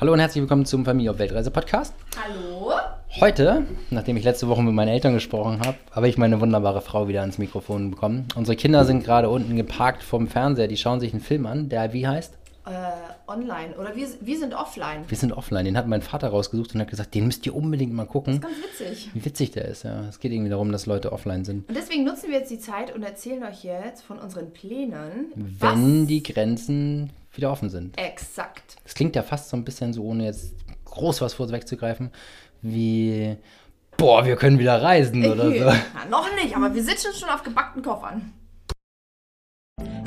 Hallo und herzlich willkommen zum Familie auf Weltreise Podcast. Hallo. Heute, nachdem ich letzte Woche mit meinen Eltern gesprochen habe, habe ich meine wunderbare Frau wieder ans Mikrofon bekommen. Unsere Kinder sind gerade unten geparkt vom Fernseher, die schauen sich einen Film an, der wie heißt? Äh, online. Oder wir, wir sind offline. Wir sind offline. Den hat mein Vater rausgesucht und hat gesagt, den müsst ihr unbedingt mal gucken. Ganz witzig. Wie witzig der ist, ja. Es geht irgendwie darum, dass Leute offline sind. Und deswegen nutzen wir jetzt die Zeit und erzählen euch jetzt von unseren Plänen. Wenn die Grenzen wieder offen sind. Exakt. Das klingt ja fast so ein bisschen so, ohne jetzt groß was vorwegzugreifen, wie, boah, wir können wieder reisen oder so. Ja, noch nicht, aber wir sitzen schon auf gebackten Koffern.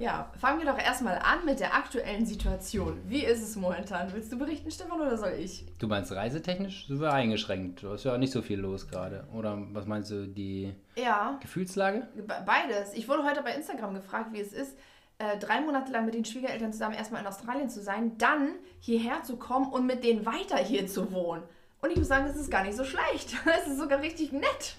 Ja, fangen wir doch erstmal an mit der aktuellen Situation. Wie ist es momentan? Willst du berichten, Stefan, oder soll ich? Du meinst reisetechnisch sind wir eingeschränkt. Da ist ja auch nicht so viel los gerade. Oder was meinst du, die Ja, Gefühlslage? be- beides. Ich wurde heute bei Instagram gefragt, wie es ist, äh, drei Monate lang mit den Schwiegereltern zusammen erstmal in Australien zu sein, dann hierher zu kommen und mit denen weiter hier zu wohnen. Und ich muss sagen, das ist gar nicht so schlecht. Es ist sogar richtig nett.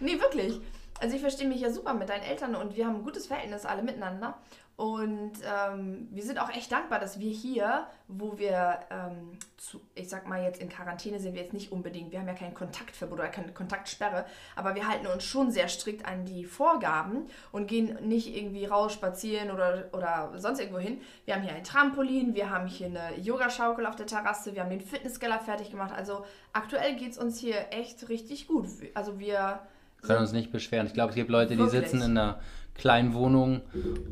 Nee, wirklich. Also ich verstehe mich ja super mit deinen Eltern und wir haben ein gutes Verhältnis alle miteinander. Und ähm, wir sind auch echt dankbar, dass wir hier, wo wir, ähm, zu, ich sag mal jetzt in Quarantäne sind wir jetzt nicht unbedingt, wir haben ja kein Kontaktverbot oder keine Kontaktsperre, aber wir halten uns schon sehr strikt an die Vorgaben und gehen nicht irgendwie raus spazieren oder, oder sonst irgendwo hin. Wir haben hier ein Trampolin, wir haben hier eine Yogaschaukel auf der Terrasse, wir haben den Fitnesskeller fertig gemacht. Also aktuell geht es uns hier echt richtig gut. Also wir können uns nicht beschweren. Ich glaube, es gibt Leute, die Wirklich? sitzen in einer kleinen Wohnung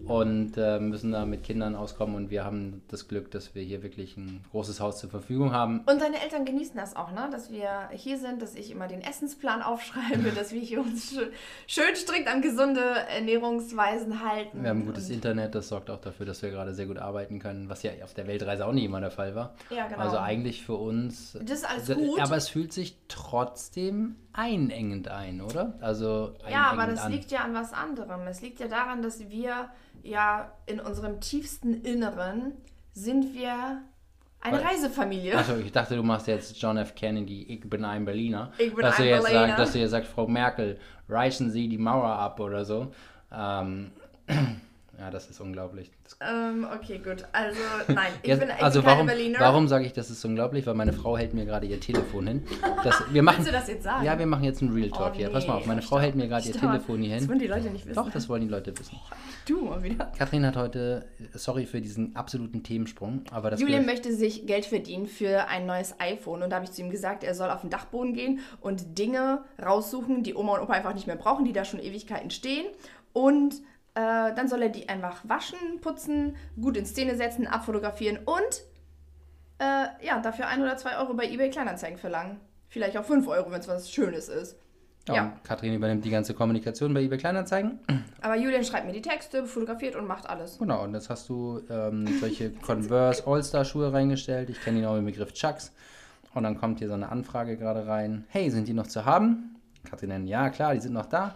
und äh, müssen da mit Kindern auskommen und wir haben das Glück, dass wir hier wirklich ein großes Haus zur Verfügung haben. Und deine Eltern genießen das auch, ne? Dass wir hier sind, dass ich immer den Essensplan aufschreibe, dass wir hier uns schön, schön strikt an gesunde Ernährungsweisen halten. Wir haben gutes Internet, das sorgt auch dafür, dass wir gerade sehr gut arbeiten können, was ja auf der Weltreise auch nicht immer der Fall war. Ja, genau. Also eigentlich für uns. Das ist alles gut. Aber es fühlt sich trotzdem einengend ein, oder? Also Ja, aber einengend das an. liegt ja an was anderem. Es liegt ja daran, dass wir ja in unserem tiefsten Inneren sind wir eine Reisefamilie. Achso, ich dachte, du machst jetzt John F. Kennedy, ich bin ein Berliner. Ich bin dass du ein jetzt Berliner. Sagst, dass du jetzt sagst, Frau Merkel, reißen Sie die Mauer ab oder so. Ähm, ja, das ist unglaublich. Das, Ähm, okay, gut. Also, nein, ich Jetzt- bin, ich also warum, Berliner. warum sage ich, das ist unglaublich? Weil meine Frau hält mir gerade ihr Telefon hin. Das, wir machen, Willst du das jetzt sagen? Ja, wir machen jetzt einen Real Talk Oh, hier. Pass mal auf, nee. meine Frau hält mir gerade ihr. Telefon hier Das hin. wollen die Leute nicht wissen. Doch, das wollen die Leute wissen. du mal wieder. Kathrin hat heute, sorry für diesen absoluten Themensprung, aber das Julian möchte sich Geld verdienen für ein neues iPhone und da habe ich zu ihm gesagt, er soll auf den Dachboden gehen und Dinge raussuchen, die Oma und Opa einfach nicht mehr brauchen, die da schon Ewigkeiten stehen und äh, dann soll er die einfach waschen, putzen, gut in Szene setzen, abfotografieren und äh, ja, dafür ein oder zwei Euro bei eBay Kleinanzeigen verlangen. Vielleicht auch fünf Euro, wenn es was Schönes ist. ja. ja. Kathrin übernimmt die ganze Kommunikation bei eBay Kleinanzeigen. Aber Julian schreibt mir die Texte, fotografiert und macht alles. Genau, und jetzt hast du ähm, solche Converse All-Star-Schuhe reingestellt. Ich kenne ihn auch mit dem Begriff Chucks. Und dann kommt hier so eine Anfrage gerade rein. Hey, sind die noch zu haben? Katrin nennt, ja klar, die sind noch da.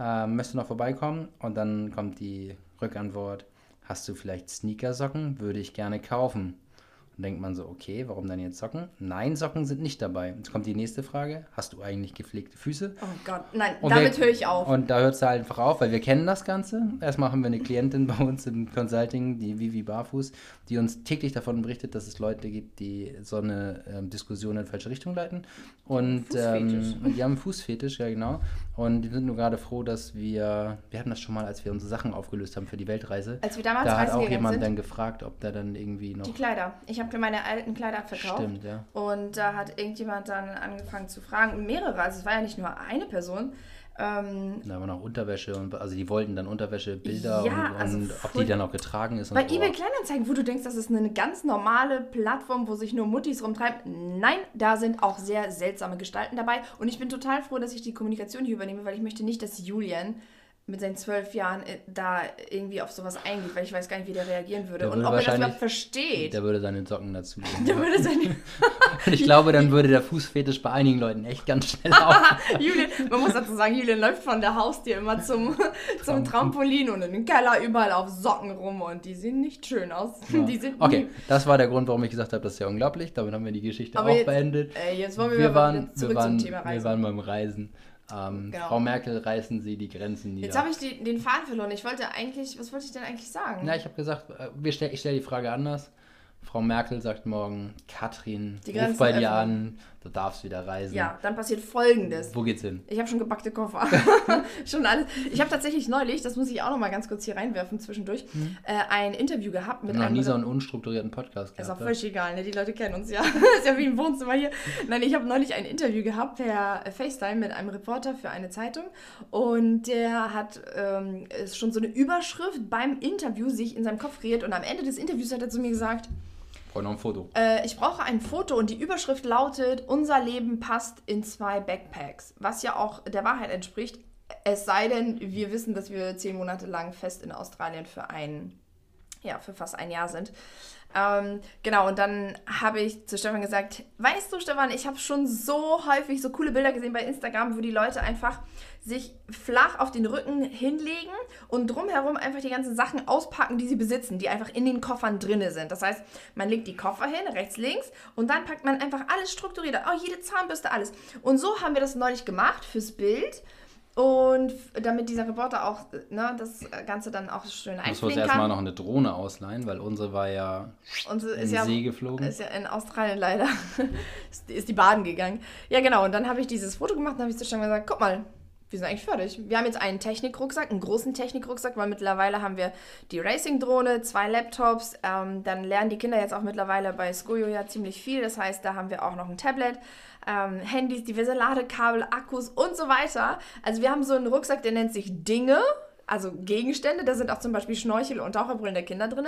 Ähm, möchtest du noch vorbeikommen? Und dann kommt die Rückantwort. Hast du vielleicht Sneakersocken? Würde ich gerne kaufen. Und denkt man so, okay, warum dann jetzt Socken? Nein, Socken sind nicht dabei. Jetzt kommt die nächste Frage. Hast du eigentlich gepflegte Füße? Oh Gott, nein, Und damit höre ich auf. Und da hört es einfach auf, weil wir kennen das Ganze. Erstmal haben wir eine Klientin bei uns im Consulting, die Vivi Barfuß, die uns täglich davon berichtet, dass es Leute gibt, die so eine ähm, Diskussion in falsche Richtung leiten. Und ähm, die haben einen Fußfetisch, ja genau. Und die sind nur gerade froh, dass wir, wir hatten das schon mal, als wir unsere Sachen aufgelöst haben für die Weltreise. Als wir damals da hat auch jemand sind. dann gefragt, ob da dann irgendwie noch... Die Kleider. Ich habe meine alten Kleider verkauft. Stimmt, ja. Und da hat irgendjemand dann angefangen zu fragen, mehrere, also es war ja nicht nur eine Person. Ähm, Da haben wir noch Unterwäsche und also die wollten dann Unterwäschebilder Ja, und, also und ob die dann auch getragen ist. Bei eBay Kleinanzeigen, wo du denkst, das ist eine ganz normale Plattform, wo sich nur Muttis rumtreiben. Nein, da sind auch sehr seltsame Gestalten dabei. Und ich bin total froh, dass ich die Kommunikation hier übernehme, weil ich möchte nicht, dass Julian mit seinen zwölf Jahren äh, da irgendwie auf sowas eingeht, weil ich weiß gar nicht, wie der reagieren würde. Der und würde ob er das überhaupt versteht. Der würde seine Socken dazu legen. Der würde seine Und ich glaube, dann würde der Fußfetisch bei einigen Leuten echt ganz schnell auf. Julian, man muss dazu sagen, Julian läuft von der Haustür immer zum, zum Trampolin und in den Keller überall auf Socken rum und die sehen nicht schön aus. Die sind Okay, das war der Grund, warum ich gesagt habe, das ist ja unglaublich. Damit haben wir die Geschichte Aber auch jetzt- beendet. Ey, jetzt wollen wir, Wir wieder waren, zurück wir, waren, zum Thema wir Reisen. waren beim Reisen. Ähm, Genau. Frau Merkel, reißen Sie die Grenzen nieder. Jetzt habe ich die, den Faden verloren. Ich wollte eigentlich, was wollte ich denn eigentlich sagen? Na, ich habe gesagt, äh, wir stell, ich stelle die Frage anders. Frau Merkel sagt morgen, Katrin, Die ruf Grenzen bei dir an, du darfst wieder reisen. ja, dann passiert Folgendes. Wo geht's hin? Ich habe schon gebackte Koffer. schon alles. Ich habe tatsächlich neulich, das muss ich auch noch mal ganz kurz hier reinwerfen zwischendurch, äh, ein Interview gehabt mit habe noch einem nie so einen unstrukturierten Podcast Ist auch gehabt. völlig egal, ne? Die Leute kennen uns ja. ist ja wie im Wohnzimmer hier. Nein, ich habe neulich ein Interview gehabt per FaceTime mit einem Reporter für eine Zeitung. Und der hat ähm, ist schon so eine Überschrift beim Interview sich in seinem Kopf kreiert. Und am Ende des Interviews hat er zu mir gesagt, Brauche noch ein Foto. äh, ich brauche ein Foto und die Überschrift lautet, unser Leben passt in zwei Backpacks. Was ja auch der Wahrheit entspricht. Es sei denn, wir wissen, dass wir zehn Monate lang fest in Australien für ein, ja, für fast ein Jahr sind. Ähm, genau, und dann habe ich zu Stefan gesagt, weißt du, Stefan, ich habe schon so häufig so coole Bilder gesehen bei Instagram, wo die Leute einfach sich flach auf den Rücken hinlegen und drumherum einfach die ganzen Sachen auspacken, die sie besitzen, die einfach in den Koffern drinne sind. Das heißt, man legt die Koffer hin, rechts, links, und dann packt man einfach alles strukturiert, auch jede Zahnbürste, alles. Und so haben wir das neulich gemacht fürs Bild. Und damit dieser Reporter auch ne, das Ganze dann auch schön Ich muss uns einfliegen erstmal kann. noch eine Drohne ausleihen, weil unsere war ja so in ist den ja, See geflogen. ist ja in Australien leider. ist, ist die baden gegangen. Ja, genau. Und dann habe ich dieses Foto gemacht und habe ich zu Stefan gesagt, guck mal, wir sind eigentlich fertig. Wir haben jetzt einen Technikrucksack, einen großen Technikrucksack, weil mittlerweile haben wir die Racing-Drohne, zwei Laptops. Ähm, dann lernen die Kinder jetzt auch mittlerweile bei Skojo ja ziemlich viel. Das heißt, da haben wir auch noch ein Tablet, ähm, Handys, diverse Ladekabel, Akkus und so weiter. Also wir haben so einen Rucksack, der nennt sich Dinge. Also Gegenstände, da sind auch zum Beispiel Schnorchel und Taucherbrillen der Kinder drin.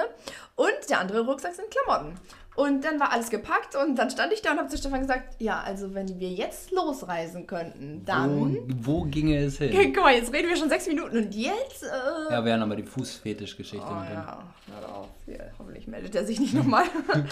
Und der andere Rucksack sind Klamotten. Und dann war alles gepackt und dann stand ich da und habe zu Stefan gesagt, ja, also wenn wir jetzt losreisen könnten, dann... Wo, wo ginge es hin? Guck mal, jetzt reden wir schon sechs Minuten und jetzt... Äh, Ja, wir haben aber die Fußfetischgeschichte oh, ja, hör auf. Ja, hoffentlich meldet er sich nicht nochmal.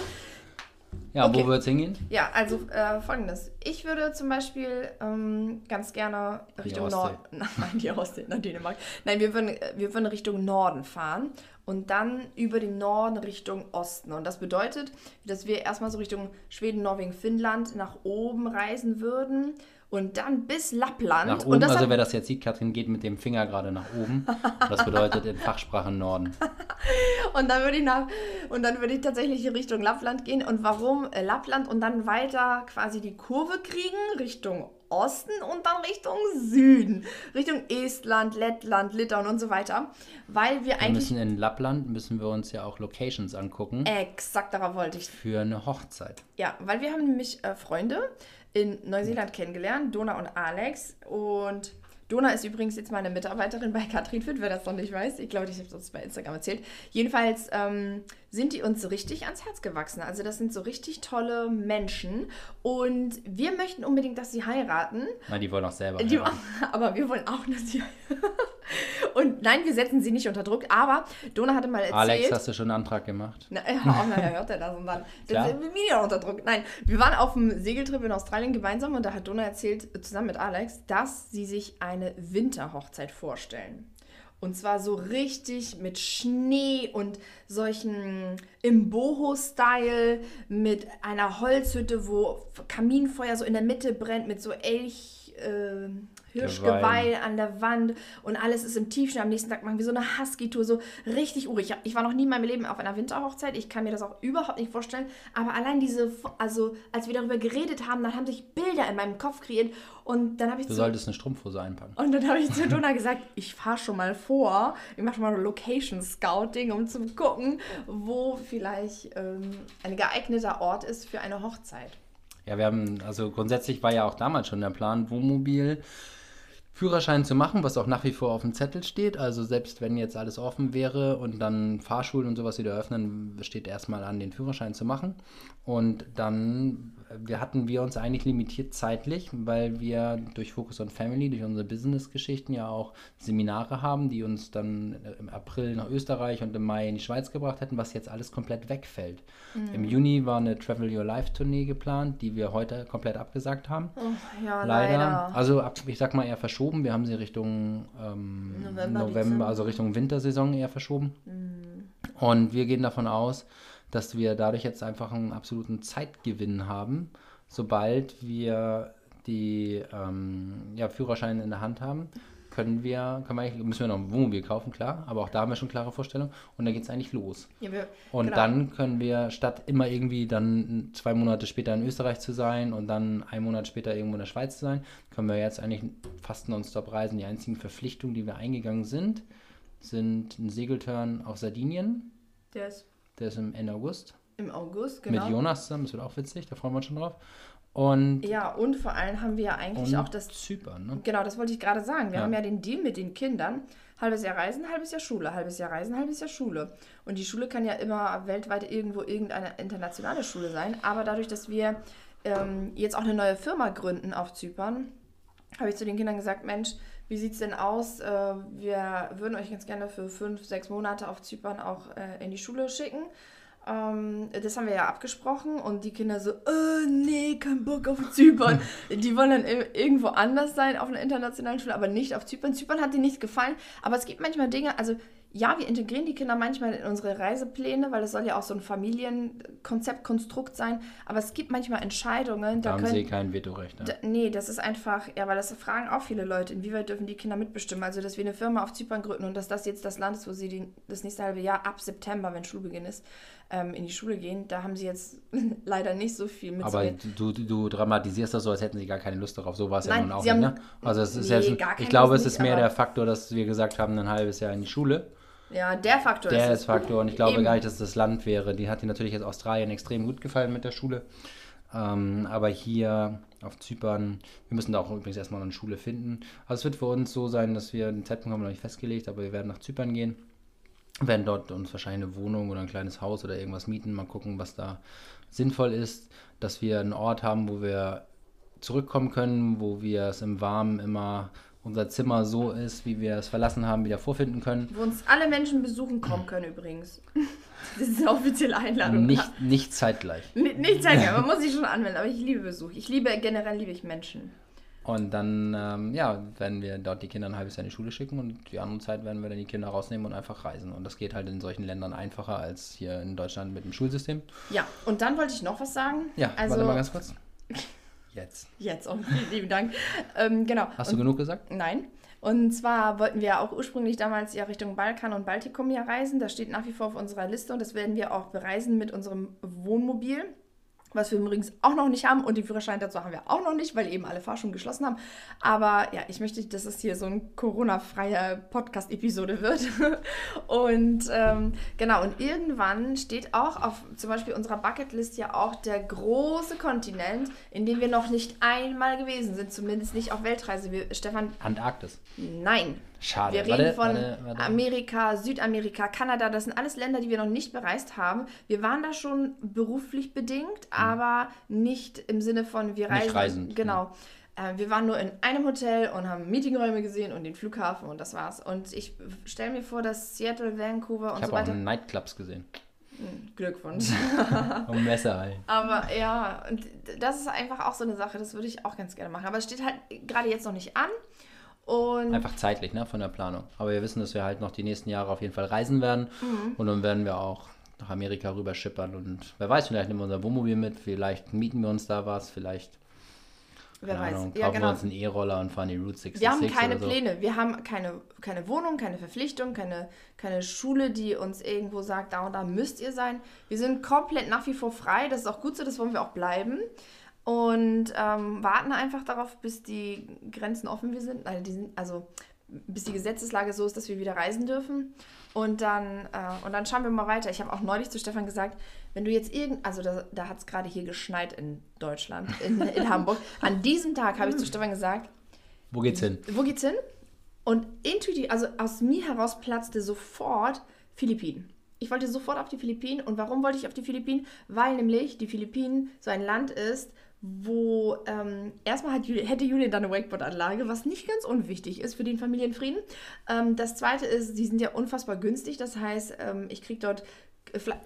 Ja, Okay. wo wird es hingehen? ja, also äh, folgendes. Ich würde zum Beispiel ähm, ganz gerne Richtung. Norden... Nein, die Ostsee, nach Dänemark. Nein, wir würden, äh, wir würden Richtung Norden fahren und dann über den Norden Richtung Osten. Und das bedeutet, dass wir erstmal so Richtung Schweden, Norwegen, Finnland nach oben reisen würden und dann bis Lappland. Nach und oben, also wer das jetzt sieht, Katrin geht mit dem Finger gerade nach oben. Das bedeutet in Fachsprache Norden. Und dann würde ich nach und dann würde ich tatsächlich in Richtung Lappland gehen. Und warum äh, Lappland und dann weiter quasi die Kurve kriegen Richtung Osten und dann Richtung Süden, Richtung Estland, Lettland, Litauen und so weiter, weil wir Wir eigentlich müssen in Lappland müssen wir uns ja auch Locations angucken exakt darauf wollte ich. für eine Hochzeit. Ja, weil wir haben nämlich äh, Freunde in Neuseeland kennengelernt, Dona und Alex und Dona ist übrigens jetzt meine Mitarbeiterin bei Katrin Fit, wer das noch nicht weiß. Ich glaube, ich habe das bei Instagram erzählt. Jedenfalls ähm, sind die uns richtig ans Herz gewachsen. Also das sind so richtig tolle Menschen. Und wir möchten unbedingt, dass sie heiraten. Na, die wollen auch selber. Die, heiraten. aber wir wollen auch, dass sie Und nein, wir setzen sie nicht unter Druck. Aber Dona hatte mal erzählt... Alex, hast du schon einen Antrag gemacht? Na, ja, auch nachher hört er das und dann sind wir wieder unter Druck. Nein, wir waren auf einem Segeltrip in Australien gemeinsam und da hat Donna erzählt, äh, zusammen mit Alex, dass sie sich eine Winterhochzeit vorstellen. Und zwar so richtig mit Schnee und solchen im Boho-Style, mit einer Holzhütte, wo Kaminfeuer so in der Mitte brennt, mit so Elch, äh, Hirschgeweih an der Wand und alles ist im Tiefschnee. Am nächsten Tag machen wir so eine Husky-Tour, so richtig urig. Ich war noch nie in meinem Leben auf einer Winterhochzeit. Ich kann mir das auch überhaupt nicht vorstellen. Aber allein diese, also als wir darüber geredet haben, dann haben sich Bilder in meinem Kopf kreiert und dann habe ich Du zu, solltest eine Strumpfhose einpacken. und dann habe ich zu Donna gesagt, ich fahre schon mal vor. Ich mache schon mal Location Scouting, um zu gucken, wo vielleicht ähm, ein geeigneter Ort ist für eine Hochzeit. Ja, wir haben, also grundsätzlich war ja auch damals schon der Plan, Wohnmobil Führerschein zu machen, was auch nach wie vor auf dem Zettel steht. Also selbst wenn jetzt alles offen wäre und dann Fahrschulen und sowas wieder öffnen, steht erstmal an, den Führerschein zu machen. Und dann wir hatten wir uns eigentlich limitiert zeitlich, weil wir durch Focus on Family, durch unsere Business-Geschichten ja auch Seminare haben, die uns dann im April nach Österreich und im Mai in die Schweiz gebracht hätten, was jetzt alles komplett wegfällt. Mhm. Im Juni war eine Travel Your Life Tournee geplant, die wir heute komplett abgesagt haben. Oh, ja, leider. leider. Also ich sag mal eher verschoben. Wir haben sie Richtung ähm, November, November also Richtung Wintersaison eher verschoben. Mhm. Und wir gehen davon aus, dass wir dadurch jetzt einfach einen absoluten Zeitgewinn haben, sobald wir die ähm, ja, Führerscheine in der Hand haben. Können wir, können wir müssen wir noch ein Wohnmobil kaufen, klar, aber auch da haben wir schon klare Vorstellungen und dann geht es eigentlich los. Ja, wir, und genau. dann können wir, statt immer irgendwie dann zwei Monate später in Österreich zu sein und dann einen Monat später irgendwo in der Schweiz zu sein, können wir jetzt eigentlich fast nonstop reisen. Die einzigen Verpflichtungen, die wir eingegangen sind, sind ein Segelturn auf Sardinien. Der ist der ist im Ende August. Im August, genau. Mit Jonas zusammen, das wird auch witzig, da freuen wir uns schon drauf. Und ja, und vor allem haben wir ja eigentlich auch das. Zypern, ne? Genau, das wollte ich gerade sagen. Wir ja. haben ja den Deal mit den Kindern. Halbes Jahr Reisen, halbes Jahr Schule, halbes Jahr Reisen, halbes Jahr Schule. Und die Schule kann ja immer weltweit irgendwo irgendeine internationale Schule sein. Aber dadurch, dass wir ähm, jetzt auch eine neue Firma gründen auf Zypern, habe ich zu den Kindern gesagt, Mensch, wie sieht es denn aus? Äh, wir würden euch ganz gerne für fünf, sechs Monate auf Zypern auch äh, in die Schule schicken. Ähm, das haben wir ja abgesprochen und die Kinder so, äh, nee, kein Bock auf Zypern. die wollen dann irgendwo anders sein auf einer internationalen Schule, aber nicht auf Zypern. Zypern hat denen nicht gefallen, aber es gibt manchmal Dinge, also ja, wir integrieren die Kinder manchmal in unsere Reisepläne, weil es soll ja auch so ein Familienkonzept, Konstrukt sein. Aber es gibt manchmal Entscheidungen. Da, da haben können, sie kein Vetorecht. Ne? Da, nee, das ist einfach, ja, weil das fragen auch viele Leute, inwieweit dürfen die Kinder mitbestimmen. Also, dass wir eine Firma auf Zypern gründen und dass das jetzt das Land ist, wo sie die, das nächste halbe Jahr ab September, wenn Schulbeginn ist, ähm, in die Schule gehen. Da haben sie jetzt leider nicht so viel mit. Aber du, du dramatisierst das so, als hätten sie gar keine Lust darauf. So war es ja nun auch nicht. Ne? Also, es ist nee, jetzt, ich glaube, es ist mehr der Faktor, dass wir gesagt haben, ein halbes Jahr in die Schule. Ja, der Faktor der ist. Der ist Faktor und ich glaube Eben. gar nicht, dass das Land wäre. Die hat dir natürlich jetzt Australien extrem gut gefallen mit der Schule. Ähm, aber hier auf Zypern, wir müssen da auch übrigens erstmal eine Schule finden. Also es wird für uns so sein, dass wir den Zeitpunkt haben wir noch nicht festgelegt, aber wir werden nach Zypern gehen. Werden dort uns wahrscheinlich eine Wohnung oder ein kleines Haus oder irgendwas mieten, mal gucken, was da sinnvoll ist, dass wir einen Ort haben, wo wir zurückkommen können, wo wir es im Warmen immer unser Zimmer so ist, wie wir es verlassen haben, wieder vorfinden können. Wo uns alle Menschen besuchen kommen können übrigens. Das ist eine offizielle Einladung. Nicht, nicht zeitgleich. Nicht, nicht zeitgleich, man muss sich schon anmelden, aber ich liebe Besuch. Ich liebe, generell liebe ich Menschen. Und dann, ähm, ja, werden wir dort die Kinder ein halbes Jahr in die Schule schicken und die andere Zeit werden wir dann die Kinder rausnehmen und einfach reisen. Und das geht halt in solchen Ländern einfacher als hier in Deutschland mit dem Schulsystem. Ja, und dann wollte ich noch was sagen. Ja, also, warte mal ganz kurz. Jetzt. Jetzt, oh, vielen lieben Dank. Ähm, genau. Hast du genug gesagt? Nein. Und zwar wollten wir auch ursprünglich damals ja Richtung Balkan und Baltikum ja reisen. Das steht nach wie vor auf unserer Liste und das werden wir auch bereisen mit unserem Wohnmobil was wir übrigens auch noch nicht haben und den Führerschein dazu haben wir auch noch nicht, weil eben alle Fahrschulen geschlossen haben. Aber ja, ich möchte, dass es hier so eine Corona-freie Podcast-Episode wird. und ähm, genau, und irgendwann steht auch auf zum Beispiel unserer Bucketlist ja auch der große Kontinent, in dem wir noch nicht einmal gewesen sind, zumindest nicht auf Weltreise. Wir, Stefan. Antarktis. Nein. Schade. Wir reden warte, von warte, warte. Amerika, Südamerika, Kanada. Das sind alles Länder, die wir noch nicht bereist haben. Wir waren da schon beruflich bedingt, mhm. aber nicht im Sinne von wir reisen. Nicht reisen. Genau. Ja. Äh, wir waren nur in einem Hotel und haben Meetingräume gesehen und den Flughafen und das war's. Und ich stelle mir vor, dass Seattle, Vancouver und ich so weiter. Ich habe auch Nightclubs gesehen. Hm, Glückwunsch. und Messer halt. Aber ja, und das ist einfach auch so eine Sache, das würde ich auch ganz gerne machen. Aber es steht halt gerade jetzt noch nicht an. Und Einfach zeitlich, ne, von der Planung. Aber wir wissen, dass wir halt noch die nächsten Jahre auf jeden Fall reisen werden. Mhm. Und dann werden wir auch nach Amerika rüber schippern. Und wer weiß, vielleicht nehmen wir unser Wohnmobil mit, vielleicht mieten wir uns da was, vielleicht Wer weiß. Ahnung, ja, genau. wir uns einen E-Roller und fahren die Route 66 Wir haben keine so. Pläne. Wir haben keine, keine Wohnung, keine Verpflichtung, keine, keine Schule, die uns irgendwo sagt, da und da müsst ihr sein. Wir sind komplett nach wie vor frei. Das ist auch gut so, das wollen wir auch bleiben und ähm, warten einfach darauf, bis die Grenzen offen sind. Also, die sind, also bis die Gesetzeslage so ist, dass wir wieder reisen dürfen. Und dann, äh, und dann schauen wir mal weiter. Ich habe auch neulich zu Stefan gesagt, wenn du jetzt irgend, also da, da hat es gerade hier geschneit in Deutschland, in, in Hamburg. An diesem Tag habe ich zu Stefan gesagt, Wo geht's hin? Wo geht's hin? Und intuitiv, also aus mir heraus platzte sofort Philippinen. Ich wollte sofort auf die Philippinen. Und warum wollte ich auf die Philippinen? Weil nämlich die Philippinen so ein Land ist, wo ähm, erstmal hat, hätte Julian dann eine Wakeboard-Anlage, was nicht ganz unwichtig ist für den Familienfrieden. Ähm, das zweite ist, die sind ja unfassbar günstig. Das heißt, ähm, ich kriege dort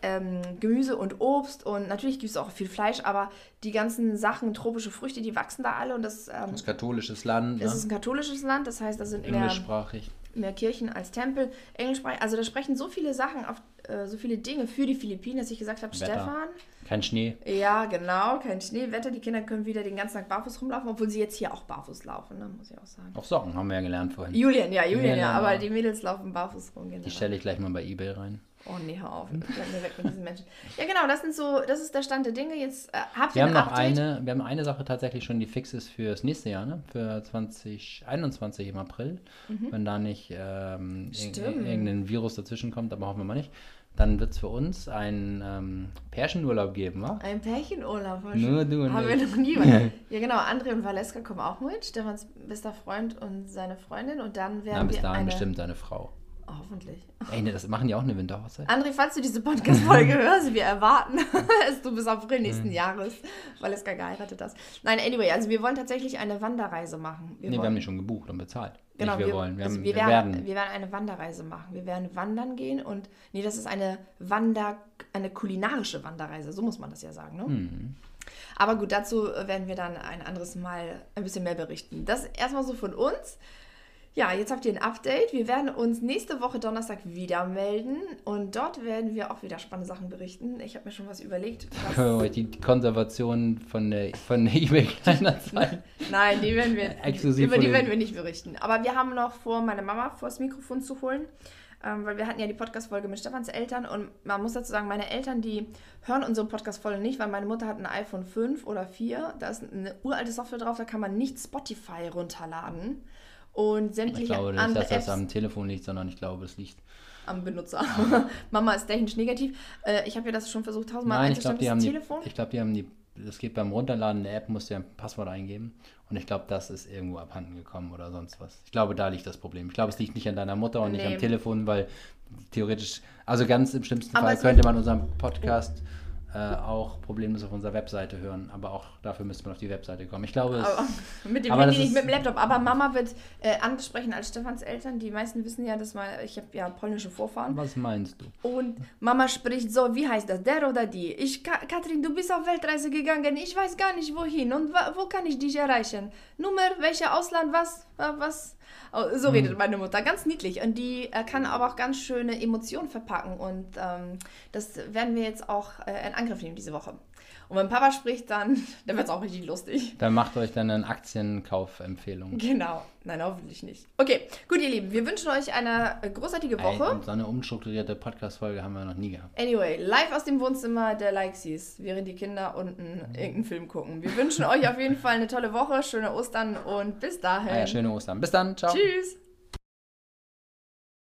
ähm, Gemüse und Obst und natürlich gibt es auch viel Fleisch, aber die ganzen Sachen, tropische Früchte, die wachsen da alle und das, ähm, Das ist katholisches Land, es ne? ist ein katholisches Land, das heißt, da sind mehr, englischsprachig. mehr Kirchen als Tempel, Englischsprachig, also da sprechen so viele Sachen auf, äh, so viele Dinge für die Philippinen, dass ich gesagt habe. Stefan, Kein Schnee. ja genau, kein Schneewetter, die Kinder können wieder den ganzen Tag barfuß rumlaufen, obwohl sie jetzt hier auch barfuß laufen, ne, muss ich auch sagen. Auch Socken haben wir ja gelernt vorhin. Julian, ja, Julian, Ja, ja, genau. aber die Mädels laufen barfuß rum, genau. Die stelle ich gleich mal bei Ebay rein. Oh nee, hör auf. Bleib mir weg mit diesen Menschen. Ja, genau, das sind so, das ist der Stand der Dinge. Jetzt äh, habt ihr Wir haben ein noch Update? eine, wir haben eine Sache tatsächlich schon, die fix ist fürs nächste Jahr, ne? Für 2021 im April. Wenn da nicht ähm, irg- irgendein Virus dazwischen kommt, aber hoffen wir mal nicht. Dann wird es für uns einen ähm, Pärchenurlaub geben, wa? Ein Pärchenurlaub. Nur du und Haben wir ich. noch nie. ja, genau. André und Valeska kommen auch mit. Stefans bester Freund und seine Freundin. Und dann werden Na, bis wir dahin eine... bestimmt seine Frau. Hoffentlich. Ey, ne, das machen die auch eine Winterhochzeit? André, falls du diese Podcast-Folge hörst, wir erwarten es du bis April nächsten Jahres. Valeska geheiratet hast. Nein, anyway, also wir wollen tatsächlich eine Wanderreise machen. Nee, wir wollen- haben die schon gebucht und bezahlt. Genau, nicht wir, wollen. Wir, also haben, wir, wir werden, werden. wir werden eine Wanderreise machen. Wir werden wandern gehen und nee, das ist eine Wander, eine kulinarische Wanderreise, so muss man das ja sagen. Ne? Mhm. Aber gut, dazu werden wir dann ein anderes Mal ein bisschen mehr berichten. Das erstmal so von uns. Ja, jetzt habt ihr ein Update. Wir werden uns nächste Woche Donnerstag wieder melden und dort werden wir auch wieder spannende Sachen berichten. Ich habe mir schon was überlegt. Was, die Konservation von der, von der eBay Kleinanzeigen. Nein, die werden wir, Exklusiv über die den- werden wir nicht berichten. Aber wir haben noch vor, meine Mama vors Mikrofon zu holen, ähm, weil wir hatten ja die Podcast-Folge mit Stefans Eltern und man muss dazu sagen, meine Eltern, die hören unsere Podcast-Folge nicht, weil meine Mutter hat ein iPhone 5 oder 4, da ist eine uralte Software drauf, da kann man nicht Spotify runterladen und Ich sämtliche glaube nicht, andere dass das Apps am Telefon liegt, sondern ich glaube, es liegt. am Benutzer. Mama ist technisch negativ. Äh, ich habe ja das schon versucht, tausendmal Nein, ich glaube, die haben das die. Telefon. Ich glaube, die haben die. Es geht beim Runterladen der App, musst du ja ein Passwort eingeben. Und ich glaube, das ist irgendwo abhanden gekommen oder sonst was. Ich glaube, da liegt das Problem. Ich glaube, es liegt nicht an deiner Mutter und nicht Nee. am Telefon, weil theoretisch, also ganz im schlimmsten Aber Fall könnte man unseren Podcast äh, auch problemlos auf unserer Webseite hören. Aber auch dafür müsste man auf die Webseite kommen. Ich glaube, es, Aber mit dem Aber Handy, nicht mit dem Laptop. Aber Mama wird äh, anders sprechen als Stefans Eltern. Die meisten wissen ja, dass mal, ich habe ja polnische Vorfahren. was meinst du? Und Mama spricht so, wie heißt das, der oder die? Ich, Ka Katrin, du bist auf Weltreise gegangen, ich weiß gar nicht wohin und wo kann ich dich erreichen? Nummer, welcher Ausland, was, wa- was? Oh, So redet meine Mutter, ganz niedlich. Und die äh, kann aber auch ganz schöne Emotionen verpacken und ähm, das werden wir jetzt auch äh, in Angriff nehmen diese Woche. Und wenn Papa spricht, dann, dann wird es auch richtig lustig. Dann macht euch dann eine Aktienkaufempfehlung. Genau. Nein, hoffentlich nicht. Okay, gut, ihr Lieben, wir wünschen euch eine äh, großartige Woche. Ey, so eine umstrukturierte Podcast-Folge haben wir noch nie gehabt. Anyway, live aus dem Wohnzimmer der Likesies, während die Kinder unten irgendeinen Film gucken. Wir wünschen euch auf jeden Fall eine tolle Woche, schöne Ostern und bis dahin. Ah ja, schöne Ostern. Bis dann. Ciao. Tschüss.